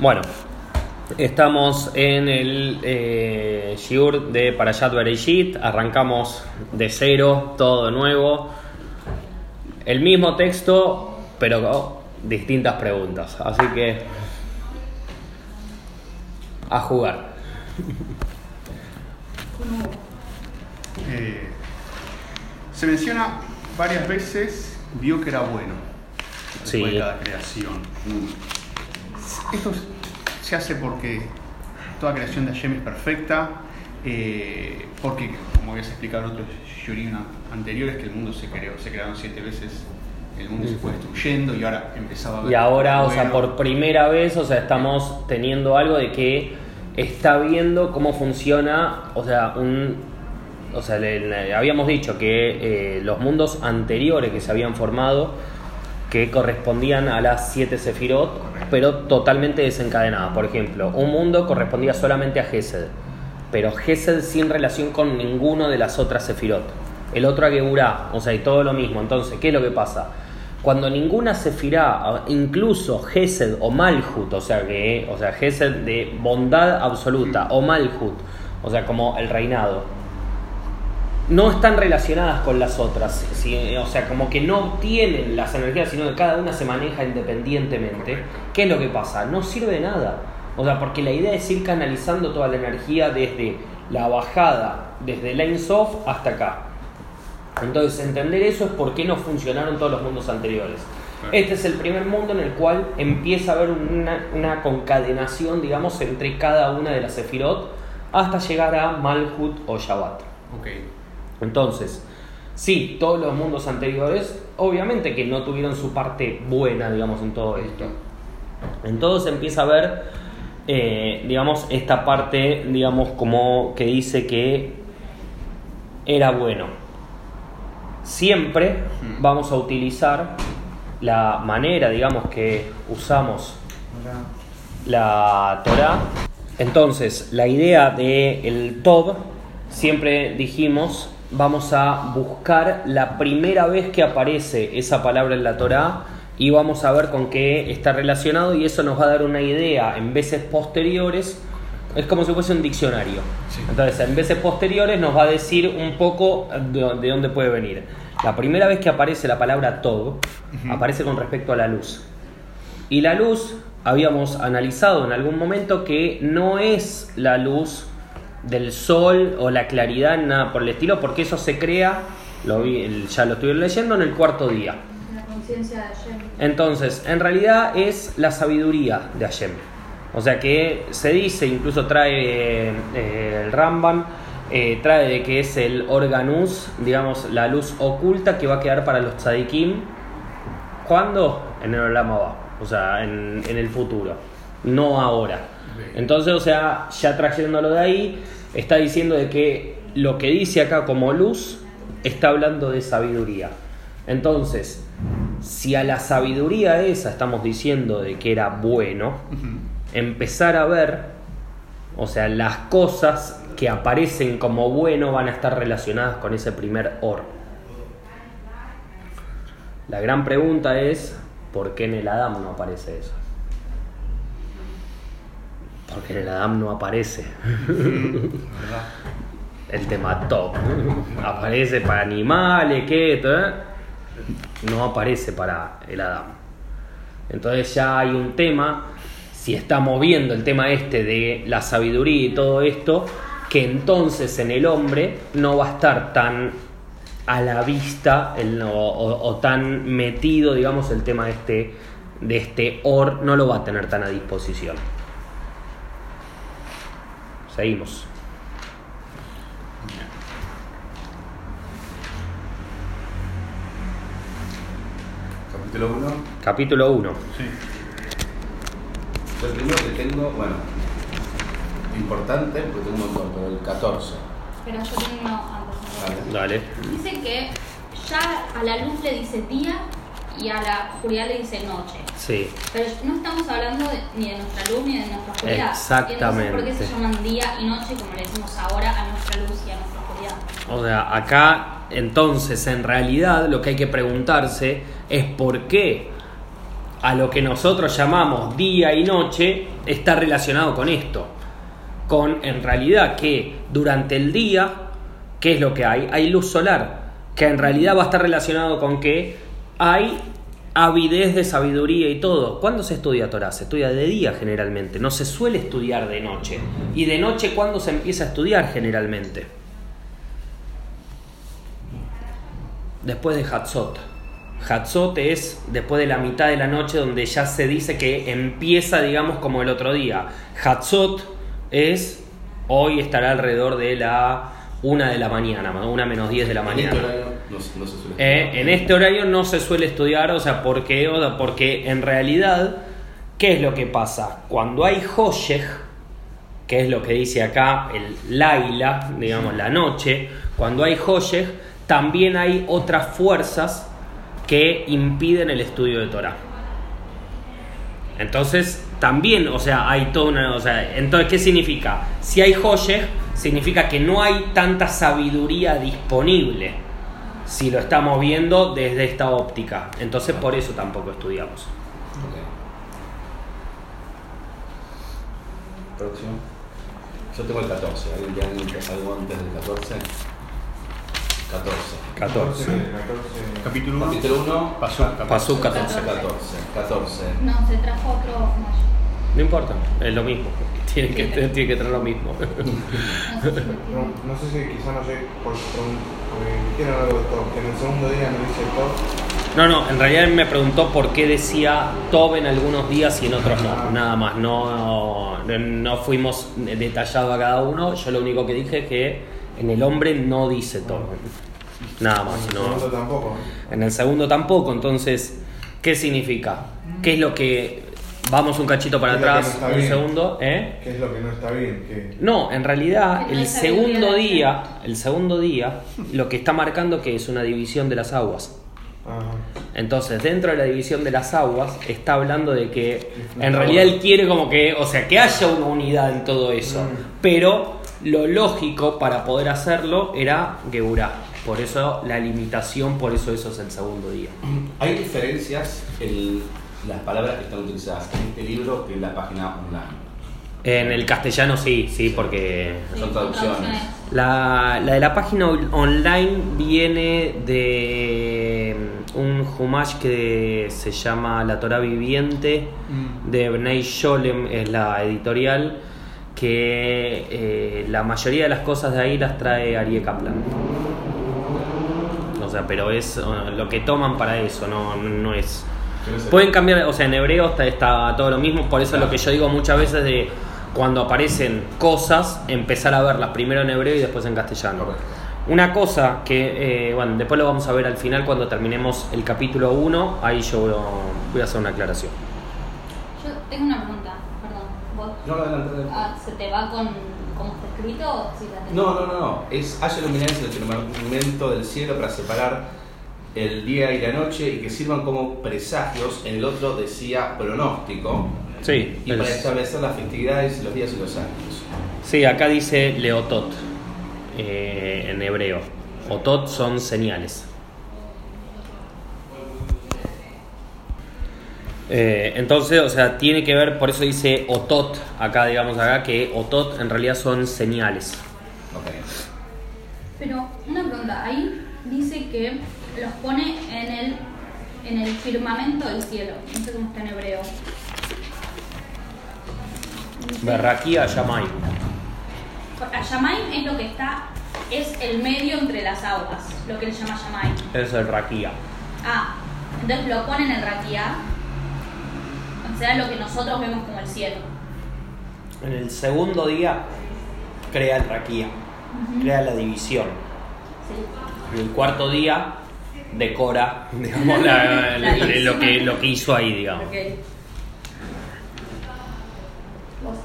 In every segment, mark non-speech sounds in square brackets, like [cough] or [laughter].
Bueno, estamos en el eh, Shiur de Parashat Bereshit. Arrancamos de cero, todo de nuevo. El mismo texto, pero distintas preguntas. Así que. A jugar. Eh, se menciona varias veces, vio que era bueno después Sí. de cada creación. Esto se hace porque toda creación de Hashem es perfecta, eh, porque, como habías explicado en otros Shurim anteriores, que el mundo se creó, se crearon siete veces, el mundo se fue destruyendo y ahora empezaba a ver Y ahora, o sea, por primera vez, o sea, estamos teniendo algo de que está viendo cómo funciona, o sea, un, o sea, le- le- habíamos dicho que eh, los mundos anteriores que se habían formado, que correspondían a las siete sefirot, pero totalmente desencadenadas. Por ejemplo, un mundo correspondía solamente a Gesed, pero Gesed sin relación con ninguno de las otras sefirot. El otro a Geburah, o sea, y todo lo mismo. Entonces, ¿qué es lo que pasa? Cuando ninguna sefirá, incluso Gesed o Malhut, o sea, que, o sea, Gesed de bondad absoluta, o Malhut, o sea, como el reinado, no están relacionadas con las otras, sí, o sea, como que no tienen las energías, sino que cada una se maneja independientemente. ¿Qué es lo que pasa? No sirve de nada. O sea, porque la idea es ir canalizando toda la energía desde la bajada, desde el Ein Sof hasta acá. Entonces, entender eso es por qué no funcionaron todos los mundos anteriores. Este es el primer mundo en el cual empieza a haber una, una concadenación, digamos, entre cada una de las Sefirot hasta llegar a Malhut o Shabbat. Ok. Entonces, sí, todos los mundos anteriores, obviamente que no tuvieron su parte buena, digamos, en todo esto. Entonces empieza a ver, eh, digamos, esta parte, digamos, como que dice que era bueno. Siempre Mm. vamos a utilizar la manera, digamos, que usamos la Torah. Entonces, la idea del el Tov, siempre dijimos, vamos a buscar la primera vez que aparece esa palabra en la Torah y vamos a ver con qué está relacionado y eso nos va a dar una idea en veces posteriores. Es como si fuese un diccionario. Sí. Entonces, en veces posteriores nos va a decir un poco de, de dónde puede venir. La primera vez que aparece la palabra Tov, aparece con respecto a la luz. Y la luz, habíamos analizado en algún momento que no es la luz del sol o la claridad, nada por el estilo, porque eso se crea, lo vi, ya lo estuve leyendo, en el cuarto día. La conciencia de Hashem. Entonces, en realidad es la sabiduría de Hashem. O sea que se dice, incluso trae eh, el Ramban, eh, trae de que es el organus, digamos, la luz oculta que va a quedar para los tzadikim. ¿Cuándo? En el Olam Abba, o sea, en, en el futuro, no ahora. Entonces, o sea, ya trayéndolo de ahí, está diciendo de que lo que dice acá como luz está hablando de sabiduría. Entonces, si a la sabiduría esa estamos diciendo de que era bueno, empezar a ver, o sea, las cosas que aparecen como bueno van a estar relacionadas con ese primer or. La gran pregunta es, ¿por qué en el Adam no aparece eso? Porque en el Adam no aparece [laughs] el tema top. Aparece para animales, ¿qué? Esto, ¿eh? No aparece para el Adam. Entonces ya hay un tema, si estamos viendo el tema este de la sabiduría y todo esto, que entonces en el hombre no va a estar tan a la vista el- o, o- o tan metido, digamos, el tema este de este or, no lo va a tener tan a disposición. Seguimos. Capítulo 1. Capítulo 1. Sí. Lo primero que tengo, bueno, importante, porque tengo un montón, pero el 14. Pero yo tengo antes. Vale. Dale. Dice que ya a la luz le dice día y a la oscuridad le dice noche. Sí. Pero no estamos hablando de- ni de nuestra luz ni de nuestra oscuridad. Exactamente. ¿por qué se llaman día y noche como le decimos ahora a nuestra luz y a nuestra oscuridad? O sea, acá entonces en realidad lo que hay que preguntarse es por qué a lo que nosotros llamamos día y noche está relacionado con esto. Con en realidad que durante el día, ¿qué es lo que hay? Hay luz solar, que en realidad va a estar relacionado con que hay avidez de sabiduría y todo. ¿Cuándo se estudia Torah? Se estudia de día generalmente, no se suele estudiar de noche. ¿Y de noche cuándo se empieza a estudiar generalmente? Después de Hatzot. Hatzot es después de la mitad de la noche donde ya se dice que empieza, digamos, como el otro día. Hatzot es, hoy estará alrededor de la una de la mañana, una menos 10 de la mañana. No, se- suele Eh, en este horario no se suele estudiar, o sea, ¿por qué? O porque en realidad, ¿qué es lo que pasa? Cuando hay Hoshech, que es lo que dice acá el Laila, digamos la noche, cuando hay Hoshech, también hay otras fuerzas que impiden el estudio de Torah. Entonces, también, o sea, hay toda una. O sea, entonces, ¿qué significa? Si hay Hoshech, significa que no hay tanta sabiduría disponible si lo estamos viendo desde esta óptica. Entonces, por eso tampoco estudiamos. Ok. Próximo. Yo tengo el 14. ¿Alguien tiene algo antes del 14? 14. 14. 14. Capítulo 1. Capítulo 1. Pasó. Pasó 14. 14. 14. 14. No, se trajo otro mayo. No importa, es lo mismo. [laughs] Tiene que, tiene que tener lo mismo. [laughs] No sé si me No, sé si quizá no sé, por, por, porque dijeron algo de todo, que en el segundo día no dice todo. No, no, en realidad él me preguntó por qué decía Tob en algunos días y en otros no. Nada más, no, no, no fuimos detallados a cada uno. Yo lo único que dije es que en el hombre no dice Tob. Nada En más, el no. segundo tampoco. En el segundo tampoco, entonces, ¿qué significa? ¿Qué es lo que... Vamos un cachito para atrás, no un bien. segundo, ¿eh? ¿Qué es lo que no está bien? No, en realidad no el segundo día, el segundo día, lo que está marcando que es una división de las aguas. Ajá. Entonces, dentro de la división de las aguas, está hablando de que en realidad él quiere como que, o sea, que haya una unidad en todo eso. Mm. Pero lo lógico para poder hacerlo era Geburá. Por eso la limitación, por eso eso es el segundo día. Hay diferencias en las palabras que están utilizadas en este libro que en la página online. En el castellano sí, sí, porque Sí, Son traducciones. La, la de la página on- online viene de mm, un Humash que se llama La Torah Viviente Mm. de Bnei Sholem, es la editorial, que eh, la mayoría de las cosas de ahí las trae Arie Kaplan. O sea, pero es eh, lo que toman para eso, no, no es... Pueden cambiar, o sea, en hebreo está, está todo lo mismo, por eso es lo que yo digo muchas veces de cuando aparecen cosas, empezar a verlas primero en hebreo y después en castellano. Correcto. Una cosa que, eh, bueno, después lo vamos a ver al final cuando terminemos el capítulo 1, ahí yo voy a hacer una aclaración. Yo tengo una pregunta, perdón. ¿Vos No, adelante, adelante. ah, se te va con cómo está escrito o si la tenés? No, no, no, no. Es haya el firmamento del cielo para separar el día y la noche y que sirvan como presagios. En el otro decía pronóstico. Sí, Y para es- establecer las festividades, los días y los años. sí, acá dice Leotot eh, en hebreo. Otot son señales. Eh, entonces, o sea, tiene que ver, por eso dice Otot, acá digamos acá, que Otot en realidad son señales. Ok. Pero una pregunta, ahí dice que pone en el, en el firmamento del cielo. No sé cómo está en hebreo. Berraquía Yamai. Ashamaim es lo que está, es el medio entre las aguas, lo que le llama Shamaim. Eso es Raquía. Ah, entonces lo pone en el Raquía, o sea, lo que nosotros vemos como el cielo. En el segundo día crea el Raquía, crea la división. Sí. Y el cuarto día decora, [laughs] digamos, la- La la- [laughs] división. lo, que, lo que hizo ahí, digamos. Ok. Vos.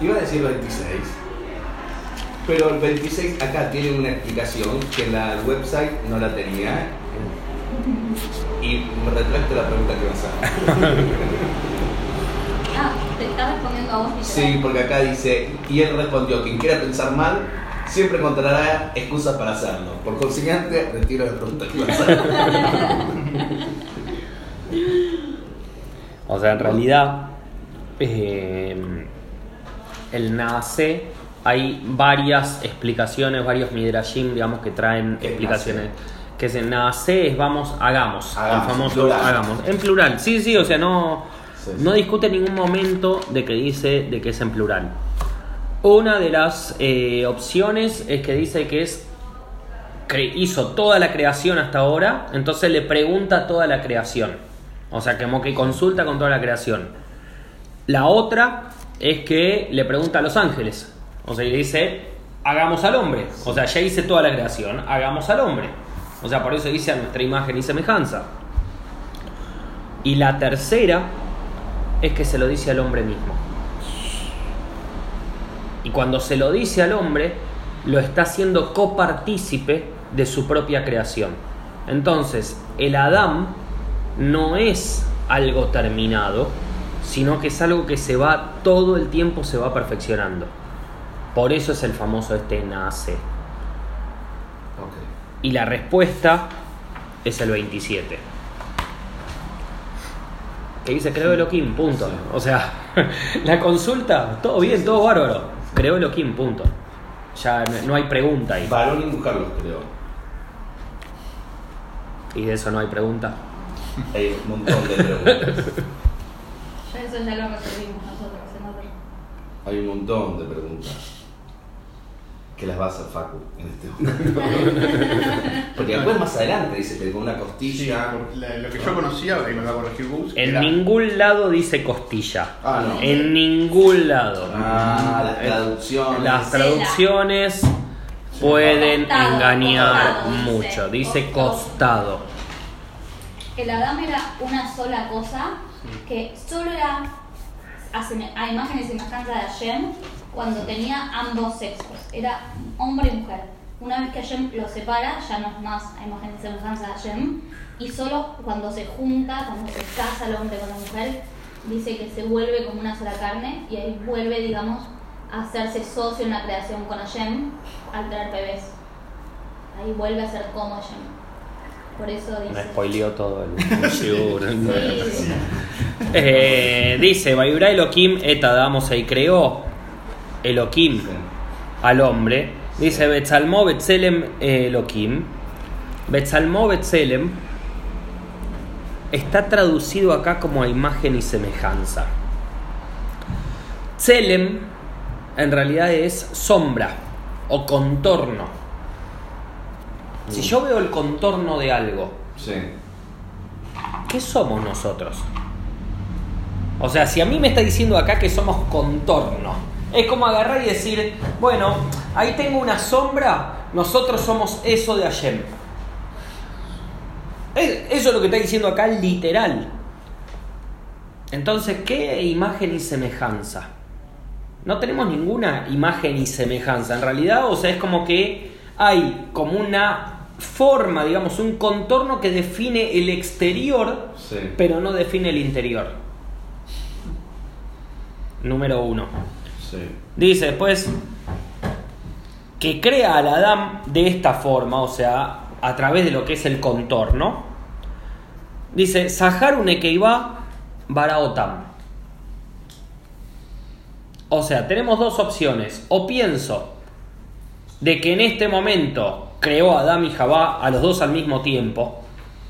Iba a decir 26. Pero el 26 acá tiene una explicación que en la website no la tenía. Y me retracto la pregunta que vas a hacer. [laughs] Ah, te está respondiendo a vos. Sí, porque acá dice, y él respondió, quien quiera pensar mal, siempre encontrará excusas para hacerlo. Por consiguiente, retiro la pregunta que. [laughs] O sea, en realidad, eh, el Naase, hay varias explicaciones, varios Midrashim, digamos, que traen ¿Qué es explicaciones. Que es el Naase es vamos, hagamos. Hagamos, el famoso plural. hagamos. En plural, sí, sí, o sea, no, Sí, sí. no discute en ningún momento de que dice de que es en plural. Una de las eh, opciones es que dice que es hizo toda la creación hasta ahora, entonces le pregunta toda la creación. O sea, como que consulta con toda la creación. La otra es que le pregunta a los ángeles. O sea, y le dice, hagamos al hombre. O sea, ya hice toda la creación, hagamos al hombre. O sea, por eso dice a nuestra imagen y semejanza. Y la tercera es que se lo dice al hombre mismo. Y cuando se lo dice al hombre, lo está haciendo copartícipe de su propia creación. Entonces, el Adán no es algo terminado, sino que es algo que se va, todo el tiempo se va perfeccionando. Por eso es el famoso este nace. Y la respuesta es el 27. Que dice, creo Elohim, punto. O sea, [laughs] la consulta, todo bien, todo bárbaro. Creo Elohim, punto. Ya no- no hay pregunta ahí. Varón y mujer los creo. Y de eso no hay pregunta. Hay un montón de preguntas. Ya eso ya lo resolvimos nosotros en otro. Hay un montón de preguntas. Que las va a hacer Facu en este momento. [laughs] Porque después más adelante dice que con una costilla. la- lo que yo conocía, y me va a corregir Gus, En era- ningún lado dice costilla. Ah, no. En ningún lado. Ah, las Eh, traducciones. Las traducciones pueden Costado, engañar costado, mucho. Dice Costado. costado. El Adán era una sola cosa que solo era a, a imagen y semejanza de Hashem cuando tenía ambos sexos. Era hombre y mujer. Una vez que Hashem los separa, ya no es más a imagen y semejanza de Hashem. Y solo cuando se junta, cuando se casa el hombre con la mujer, dice que se vuelve como una sola carne y ahí vuelve, digamos, a hacerse socio en la creación con Hashem al traer bebés. Ahí vuelve a ser como Hashem. Por eso Me dice. spoileó todo el. [laughs] Sí. Eh, dice, Vaibra Elohim et Adamos y creó Elohim al hombre. Dice, Betzalmó Betzelem Elohim. Betzalmó Betzelem está traducido acá como a imagen y semejanza. Tselem en realidad es sombra o contorno. Si yo veo el contorno de algo, Sí. ¿qué somos nosotros? O sea, si a mí me está diciendo acá que somos contorno, es como agarrar y decir, bueno, ahí tengo una sombra, nosotros somos eso de Hashem. Es- Eso es lo que está diciendo acá literal. Entonces, ¿qué imagen y semejanza? No tenemos ninguna imagen y semejanza. En realidad, o sea, es como que hay como una forma, digamos, un contorno que define el exterior, Sí. pero no define el interior. Número uno. Dice después que crea al Adán de esta forma, o sea, a través de lo que es el contorno. Dice, Sahar Unekeiba Baraotam. O sea, tenemos dos opciones. O pienso de que en este momento creó a Adán y Jabá a los dos al mismo tiempo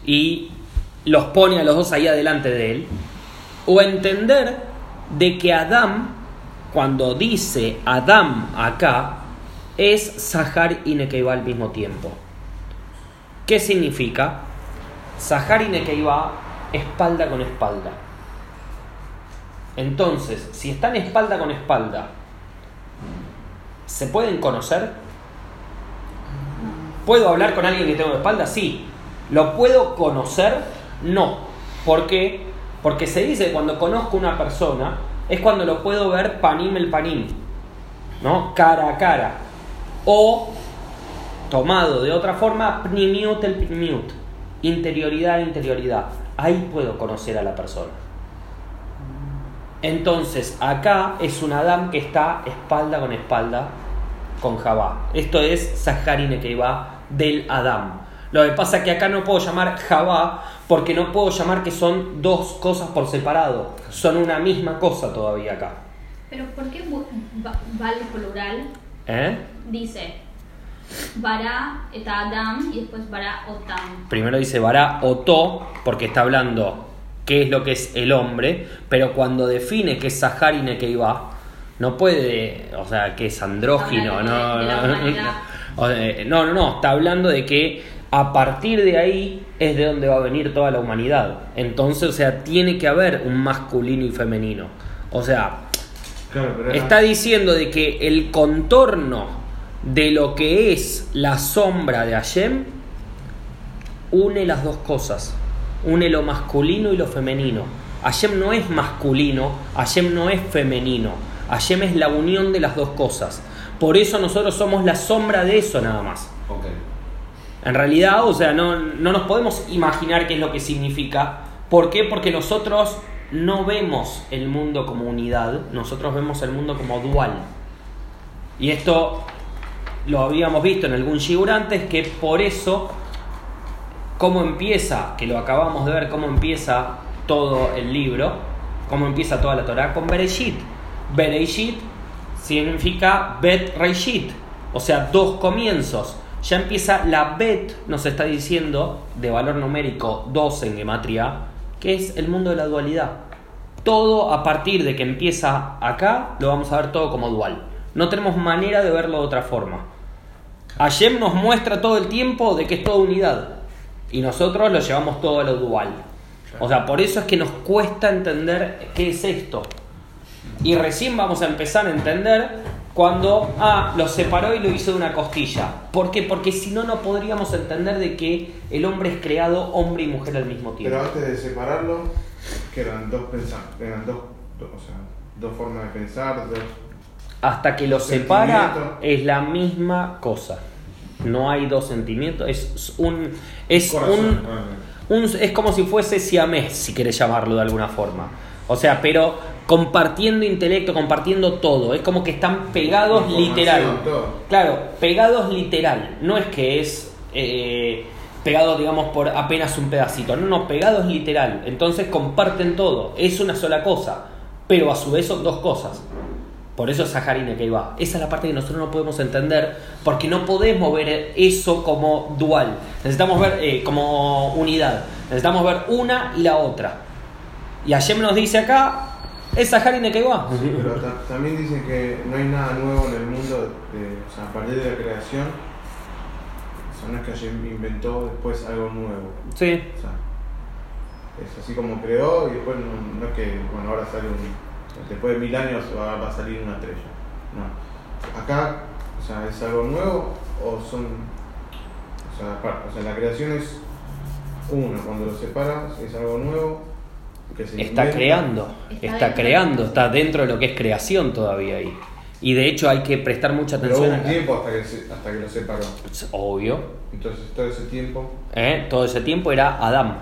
y los pone a los dos ahí adelante de él. O entender de que Adán, cuando dice Adán acá, es Sahar y Nekeiba al mismo tiempo. ¿Qué significa? Sahar y Nekeiba, espalda con espalda. Entonces, si están espalda con espalda, ¿se pueden conocer? ¿Puedo hablar con alguien que tengo espalda? Sí. ¿Lo puedo conocer? No. ¿Por qué? Porque se dice cuando conozco una persona es cuando lo puedo ver panim el panim, ¿no? Cara a cara. O, tomado de otra forma, pnimiut el pnimiut. Interioridad, interioridad. Ahí puedo conocer a la persona. Entonces, acá es un Adam que está espalda con espalda con Jabá. Esto es Saharine que va del Adam. Lo que pasa es que acá no puedo llamar Jabá porque no puedo llamar que son dos cosas por separado, son una misma cosa todavía acá. Pero ¿por qué va- vale plural? ¿Eh? Dice Bara eta Adam y después Bara Otam. Primero dice Bará Oto, porque está hablando qué es lo que es el hombre, pero cuando define que es Sahari Nekeiba, no puede, o sea, que es andrógino, [laughs] no, no, no, está hablando de que a partir de ahí es de donde va a venir toda la humanidad. Entonces, o sea, tiene que haber un masculino y femenino. O sea, Claro, pero era- Está diciendo de que el contorno de lo que es la sombra de Hashem une las dos cosas. Une lo masculino y lo femenino. Hashem no es masculino, Hashem no es femenino. Hashem es la unión de las dos cosas. Por eso nosotros somos la sombra de eso nada más. En realidad, o sea, no, no nos podemos imaginar qué es lo que significa. ¿Por qué? Porque nosotros no vemos el mundo como unidad, nosotros vemos el mundo como dual. Y esto lo habíamos visto en algún shiur antes, que por eso, cómo empieza, que lo acabamos de ver, cómo empieza todo el libro, cómo empieza toda la Torah con Bereshit. Bereshit significa Bet Reishit, o sea, dos comienzos. Ya empieza la Bet, nos está diciendo, de valor numérico 2 en Gematria, que es el mundo de la dualidad. Todo a partir de que empieza acá, lo vamos a ver todo como dual. No tenemos manera de verlo de otra forma. Hashem nos muestra todo el tiempo de que es toda unidad. Y nosotros lo llevamos todo a lo dual. O sea, por eso es que nos cuesta entender qué es esto. Y recién vamos a empezar a entender cuando, ah, lo separó y lo hizo de una costilla. ¿Por qué? Porque si no, no podríamos entender de que el hombre es creado hombre y mujer al mismo tiempo. Pero antes de separarlo, que eran dos pensar, eran dos, dos- o sea, dos formas de pensar, dos, Hasta que lo separa es la misma cosa. No hay dos sentimientos, es un es Corazón, un, un- es como si fuese siamés, si querés llamarlo de alguna forma. O sea, pero compartiendo intelecto, compartiendo todo, es como que están pegados literal. todo. Claro, pegados literal, no es que es eh, pegado digamos por apenas un pedacito, no, no, pegados literal. Entonces comparten todo, es una sola cosa, pero a su vez son dos cosas. Por eso es Saharine que va. Esa es la parte que nosotros no podemos entender, porque no podemos ver eso como dual. Necesitamos ver eh, como unidad. Necesitamos ver una y la otra. Y Hashem nos dice acá, es Saharine que va. Sí, pero ta- también dicen que no hay nada nuevo en el mundo, de- o sea, a partir de la creación, o sea, no es que Hashem inventó después algo nuevo. Sí. O sea, es así como creó y después no, no es que, bueno, ahora sale un. Después de mil años va, va a salir una estrella. No. Acá, o sea, es algo nuevo o son. O sea, o sea, la creación es uno, cuando lo separas es algo nuevo que se Está inventa. creando, Está creando, está dentro de lo que es creación todavía ahí. Y de hecho hay que prestar mucha Pero hubo atención. un a- tiempo hasta que, se- hasta que lo separó. Es Obvio. Entonces, todo ese tiempo. ¿eh? Todo ese tiempo era Adán.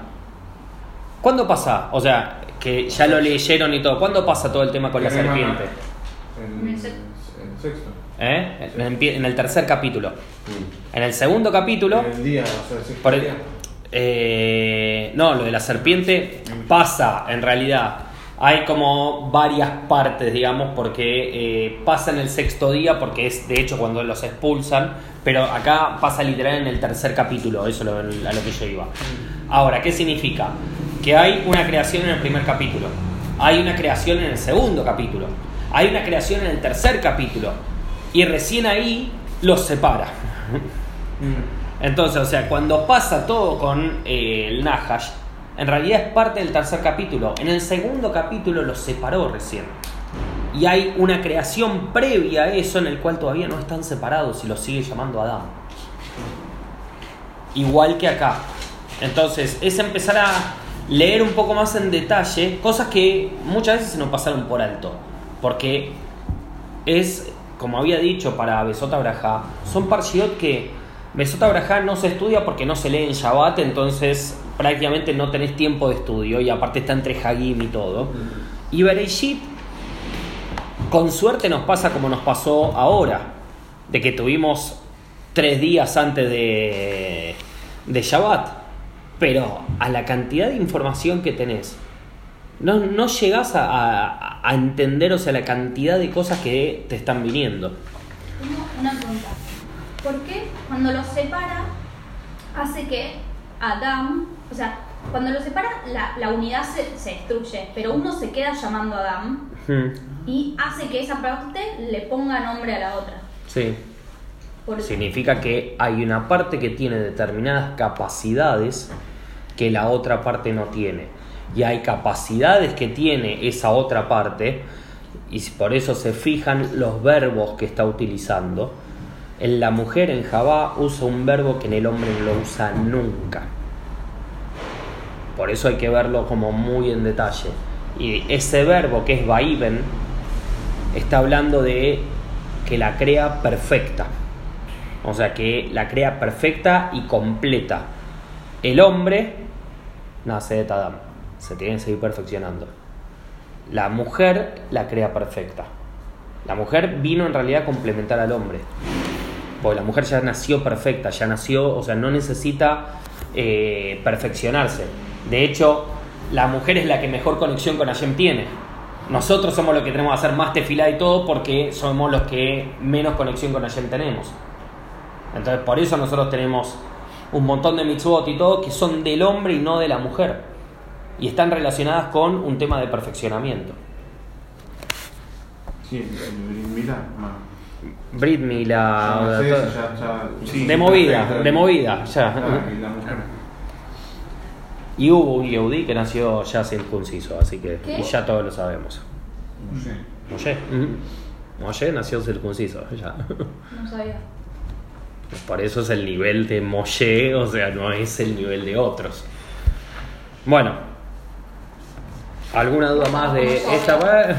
¿Cuándo pasa? O sea, que ya lo leyeron y todo. ¿Cuándo pasa todo el tema con la serpiente? En, En el sec- en el sexto. ¿Eh? En, en el tercer capítulo. En el segundo capítulo. En el día, o sea, el sexto Por el- día. Eh, no, lo de la serpiente pasa en realidad. Hay como varias partes, digamos, porque eh, pasa en el sexto día, porque es de hecho cuando los expulsan, pero acá pasa literal en el tercer capítulo, eso es lo- a lo que yo iba. Ahora, ¿qué significa? Que hay una creación en el primer capítulo, hay una creación en el segundo capítulo, hay una creación en el tercer capítulo, y recién ahí los separa. Entonces, o sea, cuando pasa todo con eh, el Nahash, en realidad es parte del tercer capítulo. En el segundo capítulo lo separó recién. Y hay una creación previa a eso en el cual todavía no están separados y lo sigue llamando Adán. Igual que acá. Entonces, es empezar a leer un poco más en detalle cosas que muchas veces se nos pasaron por alto. Porque es, como había dicho para Besota Braja, son parshiot que Besota Braja no se estudia porque no se lee en Shabbat, entonces prácticamente no tenés tiempo de estudio y aparte está entre Hagim y todo. Y Bereshit, con suerte nos pasa como nos pasó ahora, de que tuvimos tres días antes de, de Shabbat. Pero a la cantidad de información que tenés, no, no llegás a, a- a entender, o sea, la cantidad de cosas que te están viniendo. Tengo una pregunta. ¿Por qué cuando los separa hace que Adam, o sea, cuando los separa la, la unidad se, se destruye, pero uno se queda llamando a Adam Hmm, y hace que esa parte le ponga nombre a la otra? Sí. Por- Significa que hay una parte que tiene determinadas capacidades que la otra parte no tiene. Y hay capacidades que tiene esa otra parte, y por eso se fijan los verbos que está utilizando. En la mujer en Java usa un verbo que en el hombre no lo usa nunca. Por eso hay que verlo como muy en detalle. Y ese verbo que es vaiven está hablando de que la crea perfecta. O sea, que la crea perfecta y completa. El hombre nace de Tadam. Se tiene que seguir perfeccionando. La mujer la crea perfecta. La mujer vino en realidad a complementar al hombre. Porque la mujer ya nació perfecta, ya nació, o sea, no necesita eh, perfeccionarse. De hecho, la mujer es la que mejor conexión con Hashem tiene. Nosotros somos los que tenemos que hacer más tefilá y todo porque somos los que menos conexión con Hashem tenemos. Entonces, por eso nosotros tenemos un montón de mitzvot y todo que son del hombre y no de la mujer. Y están relacionadas con un tema de perfeccionamiento. Sí, el Milán, más. Brit Mila, Ah, sí, ya- ya- sí, de movida, de movida, ya. Ah, y la mujer. Y hubo un Yehudi que nació ya circunciso, así que ¿Qué? y ya todos lo sabemos. No sé. Moshe. Moshe nació circunciso, ya. No sabía. Por eso es el nivel de Moshe, o sea, no es el nivel de otros. Bueno, ¿alguna duda más de esta? [laughs]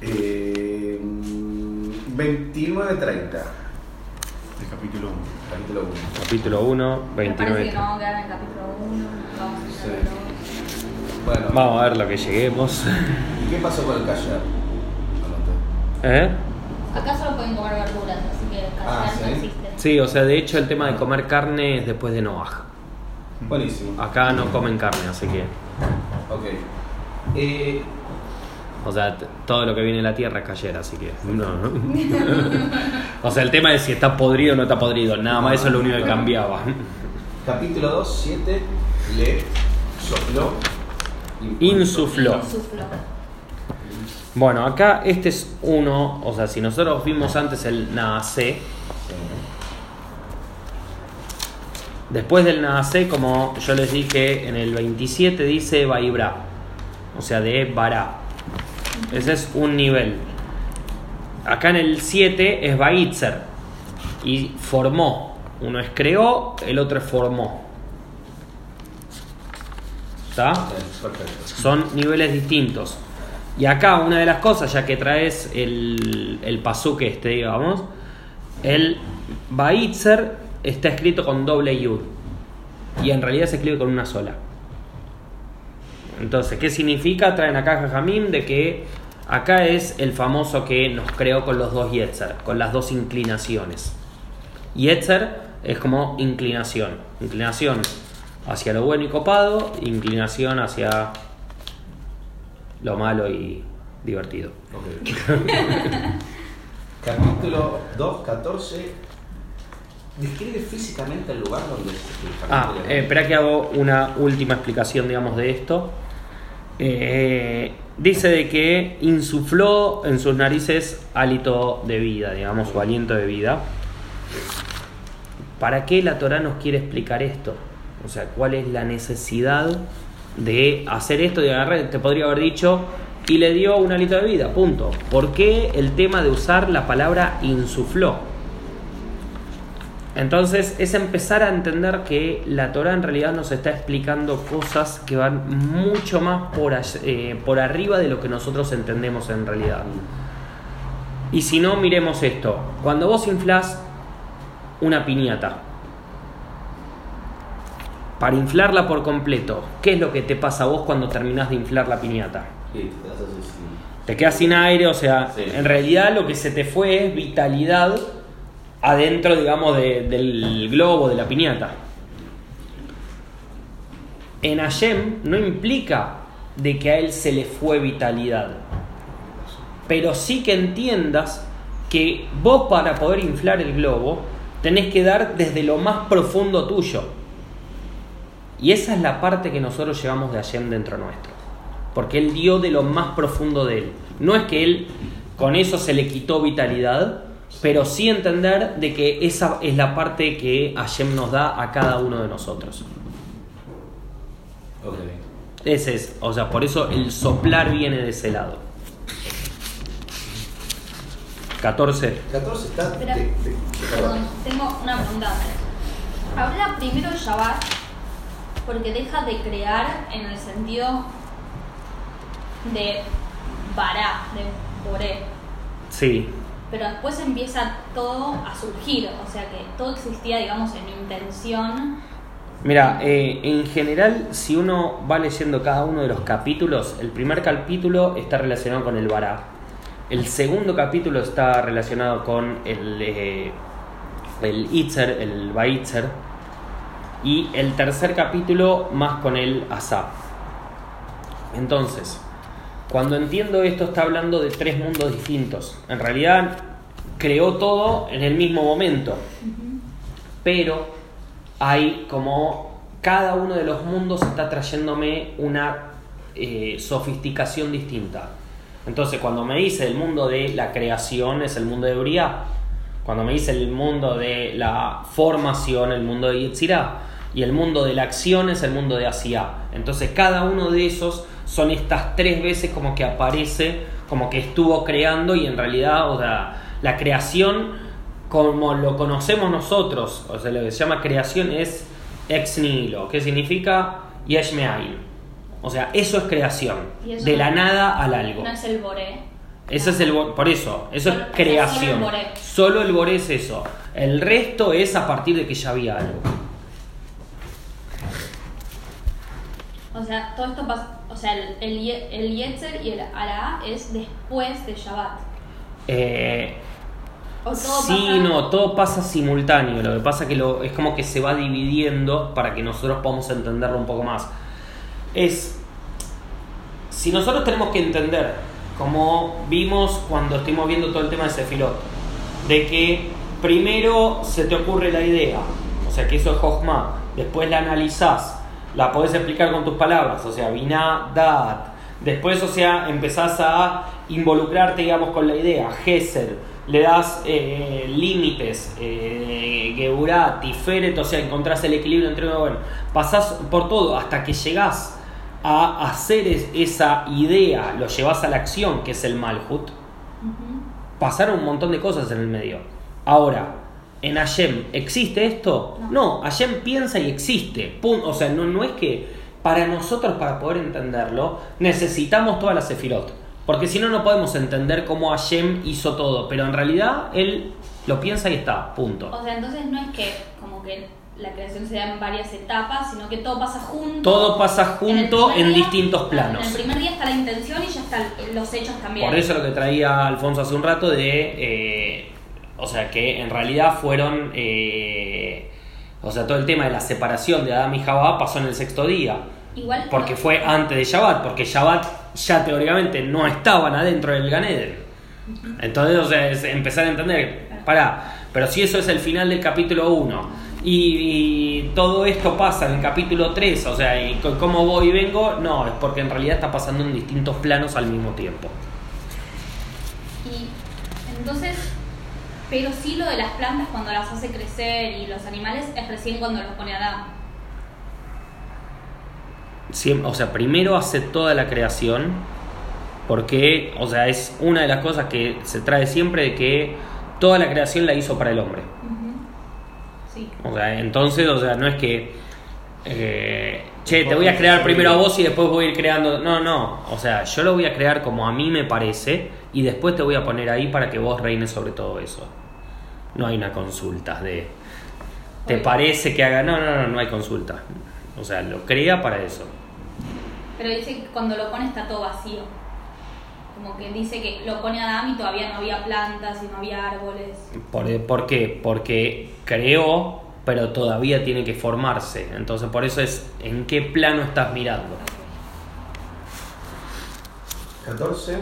Eh, 29.30, El capítulo 1. capítulo 1. Capítulo 1, Me parece que 29. nos vamos a quedar en el capítulo 1. Vamos a Sí. hacerlo. Bueno, Vamos a ver lo que lleguemos. ¿qué pasó con el callar? ¿Eh? Acá solo pueden comer verduras, así que el Ah, callar no ¿sí? existe. Sí, o sea, de hecho el tema de comer carne es después de Noah. Buenísimo. Acá no comen carne, así que... Ok. Eh, O sea, todo lo que viene de la tierra es cayera, así que. No. [laughs] o sea, el tema es si está podrido o no está podrido. Nada más eso es lo único que cambiaba. capítulo 2, 7, le sopló. Insufló. Insufló. Bueno, acá este es uno. O sea, si nosotros vimos antes el Naase, después del Naase, como yo les dije, en el 27 dice Baibra. O sea, de Bará. Ese es un nivel. Acá en el 7 es Baitzer. Y formó. Uno es creó, el otro es formó. ¿Está? Perfecto. Son niveles distintos. Y acá una de las cosas, ya que traes el, el pasuk este, digamos, el Baitzer está escrito con doble yud. Y en realidad se escribe con una sola. Entonces, ¿qué significa? Traen acá Jajamim de que acá es el famoso que nos creó con los dos Yetzer, con las dos inclinaciones. Yetzer es como inclinación. Inclinación hacia lo bueno y copado, inclinación hacia lo malo y divertido. [laughs] Capítulo 2, 14. Describe físicamente el lugar donde se Ah, eh, espera que hago una última explicación, digamos, de esto. Eh, dice de que insufló en sus narices hálito de vida, digamos, su aliento de vida. ¿Para qué la Torah nos quiere explicar esto? O sea, ¿cuál es la necesidad de hacer esto? De agarrar, te podría haber dicho, y le dio un hálito de vida, punto. ¿Por qué el tema de usar la palabra insufló? Entonces es empezar a entender que la Torah en realidad nos está explicando cosas que van mucho más por, eh, por arriba de lo que nosotros entendemos en realidad. Y si no, miremos esto. Cuando vos inflás una piñata, para inflarla por completo, ¿qué es lo que te pasa a vos cuando terminás de inflar la piñata? Sí, te sí. Quedas sin aire, o sea, Sí. en realidad lo que se te fue es vitalidad adentro, digamos, de- del globo, de la piñata. En Hashem no implica de que a él se le fue vitalidad, pero sí que entiendas que vos para poder inflar el globo tenés que dar desde lo más profundo tuyo. Y esa es la parte que nosotros llevamos de Hashem dentro nuestro. Porque Él dio de lo más profundo de Él. No es que Él con eso se le quitó vitalidad, pero sí entender de que esa es la parte que Hashem nos da a cada uno de nosotros. Ok. Ese es, o sea, por eso el soplar viene de ese lado. 14. 14 está. Espera. de- de- Perdón, tengo una pregunta. Habla primero Shabbat porque deja de crear en el sentido de Bará, de Boré. Sí, Pero después empieza todo a surgir, o sea que todo existía, digamos, en intención. Mira, eh, en general, si uno va leyendo cada uno de los capítulos, el primer capítulo está relacionado con el Bará. El segundo capítulo está relacionado con el, eh, el Itzer, el Baitzer. Y el tercer capítulo más con el Asá. Entonces, cuando entiendo esto, está hablando de tres mundos distintos. En realidad, creó todo en el mismo momento. Pero hay como cada uno de los mundos está trayéndome una eh, sofisticación distinta. Entonces, cuando me dice el mundo de la creación, es el mundo de Uriah. Cuando me dice el mundo de la formación, el mundo de Yetzirah. Y el mundo de la acción es el mundo de Asiá. Entonces, cada uno de esos son estas tres veces como que aparece, como que estuvo creando y en realidad, o sea, la creación como lo conocemos nosotros, o sea, lo que se llama creación es ex nihilo, que significa yesh me'ayin. O sea, eso es creación, eso de la nada al algo. No es el Boré. Es el por eso, eso es creación. solo el boré. Solo el boré es eso. El resto es a partir de que ya había algo. O sea, todo esto pasa. O sea, el, el, ye- el Yetzer y el Ara es después de Shabbat. Eh, O todo sí, pasa- no, todo pasa simultáneo. Lo que pasa que lo, es como que se va dividiendo para que nosotros podamos entenderlo un poco más. Es. Si nosotros tenemos que entender, como vimos cuando estuvimos viendo todo el tema de Sefilot, de que primero se te ocurre la idea, o sea que eso es Jochma, después la analizás, la podés explicar con tus palabras, o sea, Binah, Dat, después, o sea, empezás a involucrarte, digamos, con la idea, Gesed, le das eh, límites, eh, Tiferet, o sea, encontrás el equilibrio entre, bueno, pasás por todo hasta que llegás a hacer es- esa idea, lo llevas a la acción, que es el Malhut, pasaron un montón de cosas en el medio. Ahora, ¿en Hashem existe esto? No. No, Hashem piensa y existe. Pun- O sea, no, no es que para nosotros, para poder entenderlo, necesitamos todas las sefirot. Porque si no, no podemos entender cómo Hashem hizo todo. Pero en realidad, él lo piensa y está, punto. O sea, entonces no es que como que la creación se da en varias etapas, sino que todo pasa junto. Todo pasa En junto en día- distintos En planos. el primer día está la intención y ya están los hechos también. Por eso lo que traía Alfonso hace un rato de, eh, o sea, que en realidad fueron, eh, o sea, todo el tema de la separación de Adán y Jabá pasó en el sexto día, Igual porque fue antes de Shabbat, porque Shabbat ya teóricamente no estaban adentro del Ganeden. Entonces, o sea, es empezar a entender, pará, pero si eso es el final del capítulo 1 y, y todo esto pasa en el capítulo 3, o sea, y cómo voy y vengo, no, es porque en realidad está pasando en distintos planos al mismo tiempo. Y entonces, pero sí lo de las plantas cuando las hace crecer y los animales es recién cuando los pone Adán. Siem- o sea, primero hace toda la creación, porque, o sea, es una de las cosas que se trae siempre de que toda la creación la hizo para el hombre. Sí. O sea, entonces, o sea, no es que, eh, che, te voy a crear primero a vos y después voy a ir creando. No, no, o sea, yo lo voy a crear como a mí me parece y después te voy a poner ahí para que vos reines sobre todo eso. No hay una consulta de, ¿te Oye. parece que haga? No, no, no, no hay consulta. O sea, lo crea para eso. Pero dice que cuando lo pone está todo vacío. Como que dice que lo pone Adán y todavía no había plantas y no había árboles. ¿Por, por qué? Porque creó, pero todavía tiene que formarse. Entonces, por eso es en qué plano estás mirando. 14.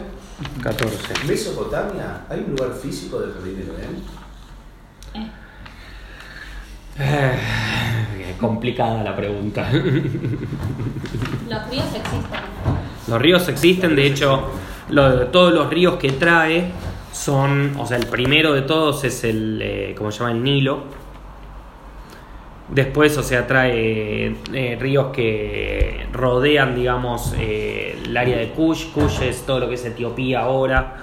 14. Mesopotamia, ¿hay un lugar físico del jardín de Edén? Eh, Eh, complicada la pregunta. [laughs] los ríos existen. Los ríos existen, de hecho, lo- todos los ríos que trae son, o sea, el primero de todos es el, eh, ¿cómo se llama? El Nilo. Después, o sea, trae eh, ríos que rodean, digamos, eh, el área de Kush. Kush es todo lo que es Etiopía ahora.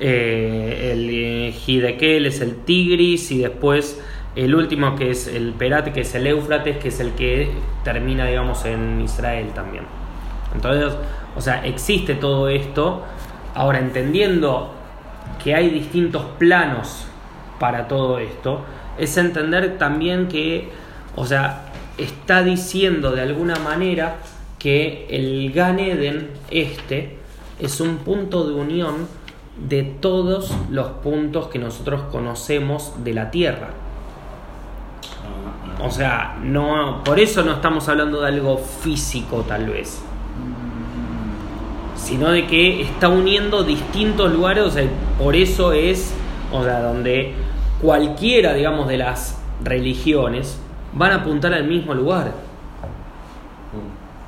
Eh, el Hidekel es el Tigris y después el último que es el Perate, que es el Éufrates, que es el que termina, digamos, en Israel también. Entonces, o sea, existe todo esto. Ahora, entendiendo que hay distintos planos para todo esto, es entender también que, o sea, está diciendo de alguna manera que el Gan Eden este es un punto de unión de todos los puntos que nosotros conocemos de la Tierra. O sea, no, por eso no estamos hablando de algo físico tal vez, sino de que está uniendo distintos lugares, o sea, por eso es, o sea, donde cualquiera, digamos, de las religiones van a apuntar al mismo lugar.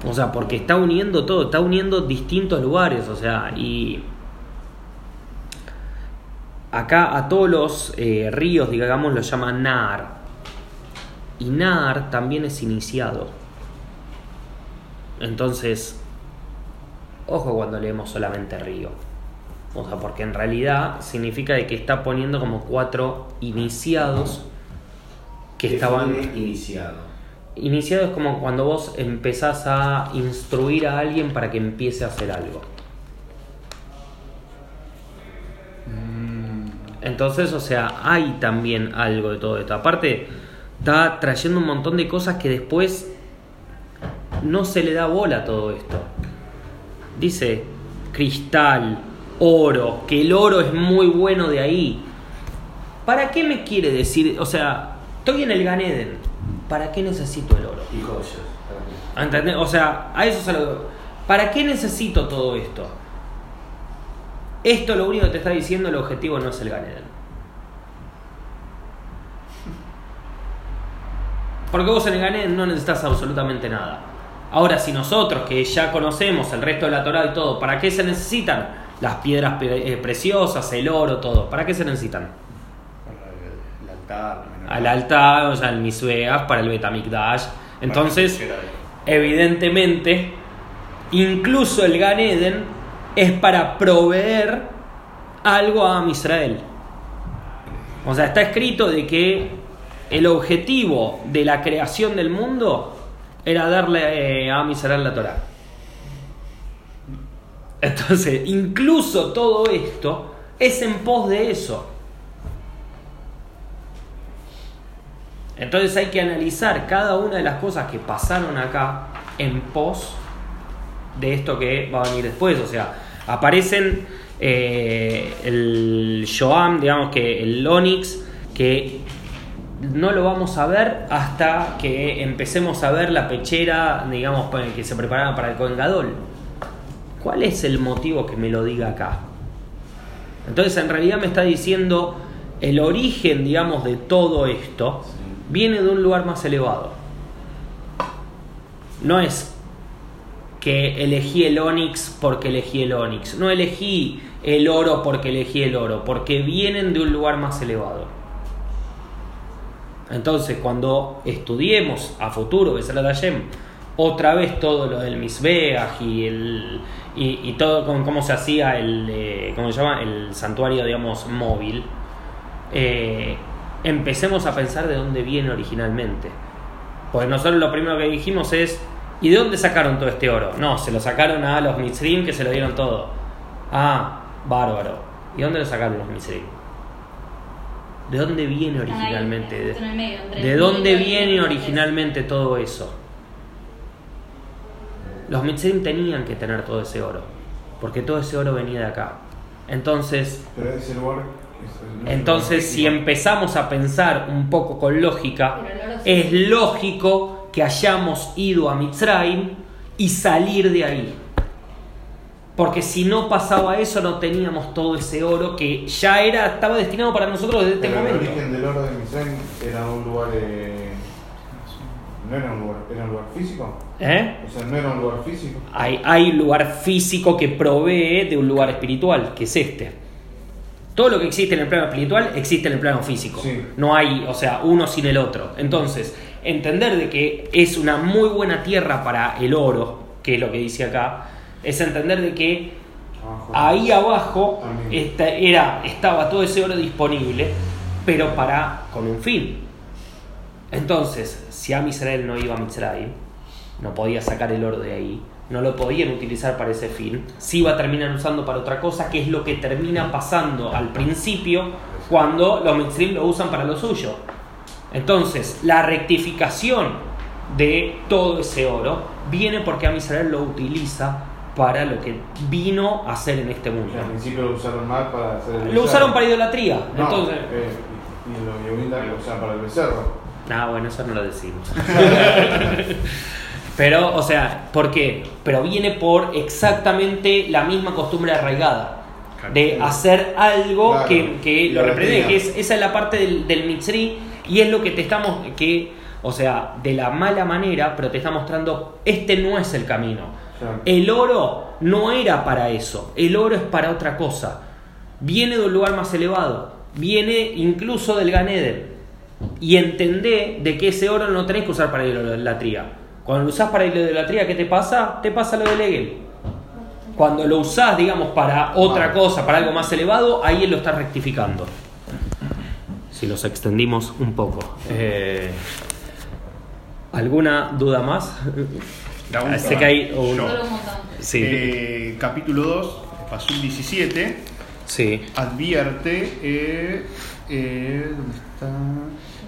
O sea, porque está uniendo todo, está uniendo distintos lugares, o sea, y acá a todos los eh, ríos, digamos, los llaman Nar. Y Nar también es iniciado. Entonces, ojo cuando leemos solamente río. O sea, porque en realidad significa de que está poniendo como cuatro iniciados que ¿Qué estaban... iniciado. Iniciado es como cuando vos empezás a instruir a alguien para que empiece a hacer algo. Entonces, o sea, hay también algo de todo esto. Aparte, está trayendo un montón de cosas que después no se le da bola a todo esto. Dice cristal, oro, que el oro es muy bueno de ahí. ¿Para qué me quiere decir? O sea, estoy en el Ganeden. ¿Para qué necesito el oro? Y joyas. ¿Entendés? O sea, a eso se lo... ¿Para qué necesito todo esto? Esto lo único que te está diciendo el objetivo no es el Ganeden. Porque vos en el Ganeden no necesitas absolutamente nada. Ahora, si nosotros que ya conocemos el resto de la Torah y todo, ¿para qué se necesitan? Las piedras pre- eh, preciosas, el oro, todo. ¿Para qué se necesitan? Altar. Al altar, o sea, el Misueas, para el Betamikdash. Entonces, evidentemente, incluso el Gan Eden es para proveer algo a Israel. O sea, está escrito de que el objetivo de la creación del mundo era darle eh, a Israel la Torah. Entonces, incluso todo esto es en pos de eso. Entonces hay que analizar cada una de las cosas que pasaron acá en pos de esto que va a venir después. O sea, aparecen eh, el Joam, digamos que el Onix, que no lo vamos a ver hasta que empecemos a ver la pechera, digamos, que se preparaba para el Cohen Gadol. ¿Cuál es el motivo que me lo diga acá? Entonces, en realidad me está diciendo el origen, digamos, de todo esto viene de un lugar más elevado. No es que elegí el onix porque elegí el onix. No elegí el oro porque elegí el oro, porque vienen de un lugar más elevado. Entonces, cuando estudiemos a futuro, Besalat Hashem, otra vez todo lo del Misbeach y el y, y todo con cómo se hacía el eh, ¿cómo se llama? el santuario digamos móvil eh, empecemos a pensar de dónde viene originalmente pues nosotros lo primero que dijimos es ¿y de dónde sacaron todo este oro? no, se lo sacaron a los Mitzrim que se lo dieron todo ah, bárbaro ¿y dónde lo sacaron los Mitzrim? ¿de dónde viene originalmente? ¿De dónde viene originalmente todo eso? Los Mitzrim tenían que tener todo ese oro. porque todo ese oro venía de acá. Entonces, Pero ese lugar. Entonces si empezamos a pensar un poco con lógica, el es lógico que hayamos ido a Mitzrayim y salir de ahí. Porque si no pasaba eso, no teníamos todo ese oro que ya era, estaba destinado para nosotros desde este Pero el momento. origen del oro de Misraim era un lugar. eh, no era un lugar, era un lugar físico. ¿Eh? O sea, no era un lugar físico. Hay, hay lugar físico que provee de un lugar espiritual, que es este. Todo lo que existe en el plano espiritual existe en el plano físico. Sí. No hay, o sea, uno sin el otro. Entonces, entender de que es una muy buena tierra para el oro, que es lo que dice acá, es entender de que Abajo. ahí abajo esta- era, estaba todo ese oro disponible, pero para con un fin. Entonces, si a Israel no iba a Mitzrayim, no podía sacar el oro de ahí, no lo podían utilizar para ese fin, sí iba a terminar usando para otra cosa, que es lo que termina pasando al principio cuando los Mitzrim lo usan para lo suyo. Entonces, la rectificación de todo ese oro viene porque a Israel lo utiliza para lo que vino a hacer en este mundo. al principio lo usaron mal para hacer el Lo usaron para idolatría. No, Entonces, eh, y, los lo usaban para el becerro. Ah, bueno, eso no lo decimos. [laughs] Pero, o sea, ¿por qué? Pero viene por exactamente la misma costumbre arraigada. De hacer algo Claro. que, que lo reprende, que es, esa es la parte del, del mitzri y es lo que te estamos, que, o sea, de la mala manera, pero te está mostrando, este no es el camino. Claro. El oro no era para eso, el oro es para otra cosa. Viene de un lugar más elevado, viene incluso del Ganeden. Y entendé de que ese oro no tenés que usar para idolatría. Cuando lo usás para idolatría, ¿qué te pasa? Te pasa lo del Hegel. Cuando lo usás, digamos, para otra cosa, para algo más elevado, ahí él lo está rectificando. Si los extendimos un poco. Eh, ¿Alguna duda más? La. Sé que hay un- Yo. Solo un montón. Sí. Eh, capítulo 2, Pasuk 17, sí. advierte. Eh, eh, ¿Dónde está?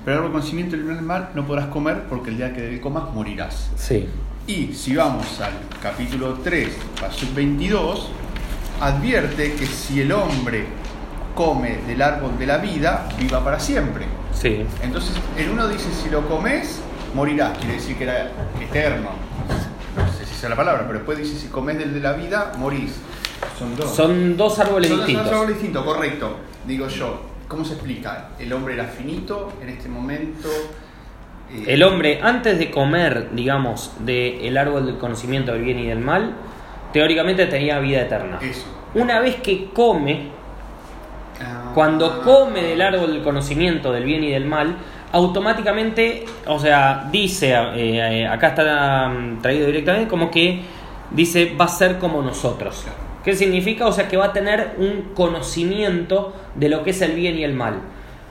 Pero el conocimiento del bien y del mal no podrás comer porque el día que comas morirás. Sí. Y si vamos al capítulo 3, Pasuk 22, advierte que si el hombre come del árbol de la vida, viva para siempre. Sí. Entonces, el uno dice, si lo comes, morirás. Quiere decir que era eterno. No sé si es la palabra, pero después dice, si comes del de la vida, morís. Son dos. Son dos árboles Son dos distintos. árboles distintos, correcto. Digo yo, ¿cómo se explica? El hombre era finito en este momento. eh, El hombre, antes de comer, digamos, del árbol del conocimiento del bien y del mal, teóricamente tenía vida eterna. Eso. Una vez que come, Ah, cuando come del árbol del conocimiento del bien y del mal, automáticamente, o sea, dice, eh, eh, acá está mm, traído directamente, como que dice, va a ser como nosotros. ¿Qué significa? O sea, que va a tener un conocimiento de lo que es el bien y el mal.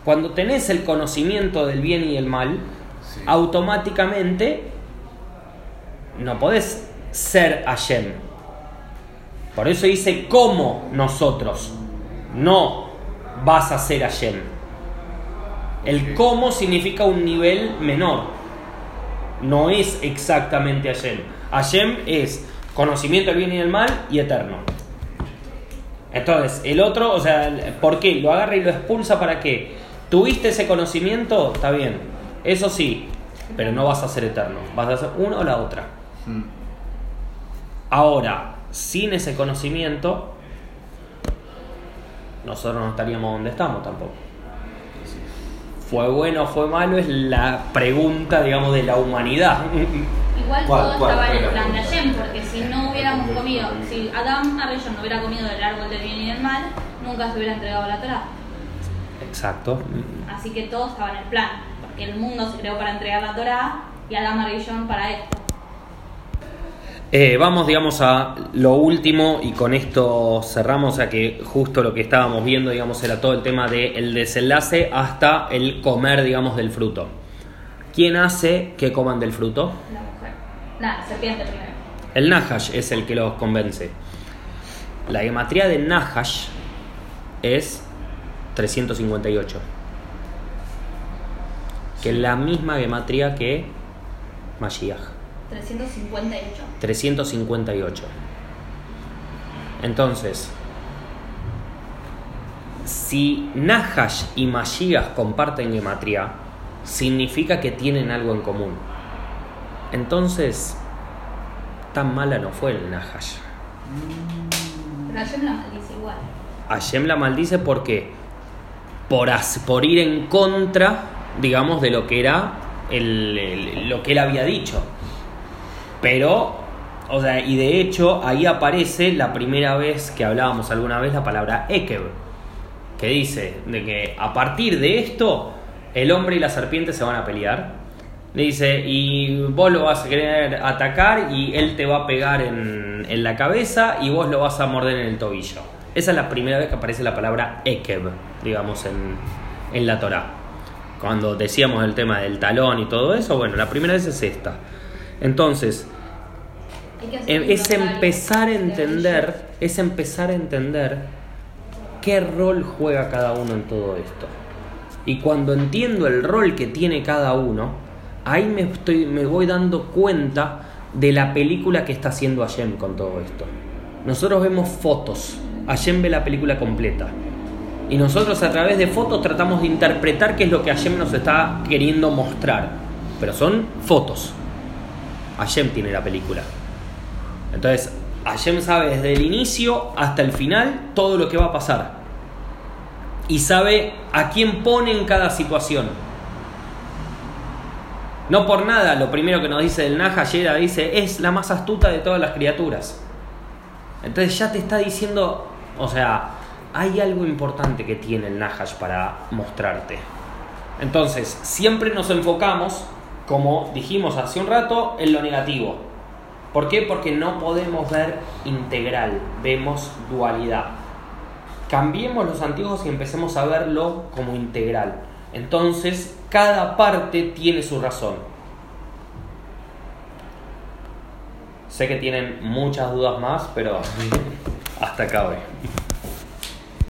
Cuando tenés el conocimiento del bien y el mal, Sí. automáticamente no podés ser Hashem. Por eso dice como nosotros. No vas a ser Hashem. El cómo significa un nivel menor. No es exactamente Hashem. Hashem es conocimiento del bien y del mal y eterno. Entonces, el otro, o sea, ¿por qué? Lo agarra y lo expulsa para qué? ¿Tuviste ese conocimiento? Está bien. Eso sí, pero no vas a ser eterno. Vas a ser una o la otra. Mm. Ahora, sin ese conocimiento, nosotros no estaríamos donde estamos tampoco. ¿Fue bueno o fue malo? Es la pregunta, digamos, de la humanidad. [laughs] Igual ¿Cuál- todo cuál estaba en el la plan de? Hashem, porque si no hubiéramos comido, si Adam Arellón no hubiera comido del árbol del bien y del mal, nunca se hubiera entregado la Torah. Exacto. Así que todo estaba en el plan, porque el mundo se creó para entregar la Torah y Adam Arellón para esto. Eh, vamos, digamos, a lo último y con esto cerramos, a que justo lo que estábamos viendo, digamos, era todo el tema del desenlace hasta el comer, digamos, del fruto. ¿Quién hace que coman del fruto? La mujer. Serpiente primero. El Nahash es el que los convence. La gematría de Nahash es 358. Que es la misma gematría que Mashiach. 358. 358. Entonces, si Nahash y Mashiach comparten gematría, significa que tienen algo en común. Entonces, tan mala no fue el Nahash. Pero Hashem la maldice igual. Hashem la maldice porque por, as- por ir en contra, digamos, de lo que era el- el- lo que él había dicho. Pero, o sea, y de hecho ahí aparece la primera vez que hablábamos alguna vez la palabra Ekev, que dice de que a partir de esto el hombre y la serpiente se van a pelear. Le dice, y vos lo vas a querer atacar y él te va a pegar en, en la cabeza y vos lo vas a morder en el tobillo. Esa es la primera vez que aparece la palabra Ekev, digamos, en, en la Torah. Cuando decíamos el tema del talón y todo eso, bueno, la primera vez es esta. Entonces, em- es empezar a de entender, es empezar a entender qué rol juega cada uno en todo esto. Y cuando entiendo el rol que tiene cada uno, ahí me, estoy, me voy dando cuenta de la película que está haciendo Hashem con todo esto. Nosotros vemos fotos, Hashem ve la película completa. Y nosotros a través de fotos tratamos de interpretar qué es lo que Hashem nos está queriendo mostrar. Pero son fotos. Hashem tiene la película. Entonces, Hashem sabe desde el inicio hasta el final todo lo que va a pasar. Y sabe a quién pone en cada situación. No por nada, lo primero que nos dice el Naja Yera dice, es la más astuta de todas las criaturas. Entonces ya te está diciendo, o sea, hay algo importante que tiene el Nahash para mostrarte. Entonces, siempre nos enfocamos, como dijimos hace un rato, en lo negativo. ¿Por qué? Porque no podemos ver integral, vemos dualidad. Cambiemos los antiguos y empecemos a verlo como integral. Entonces, cada parte tiene su razón. Sé que tienen muchas dudas más, pero [laughs] hasta acá hoy.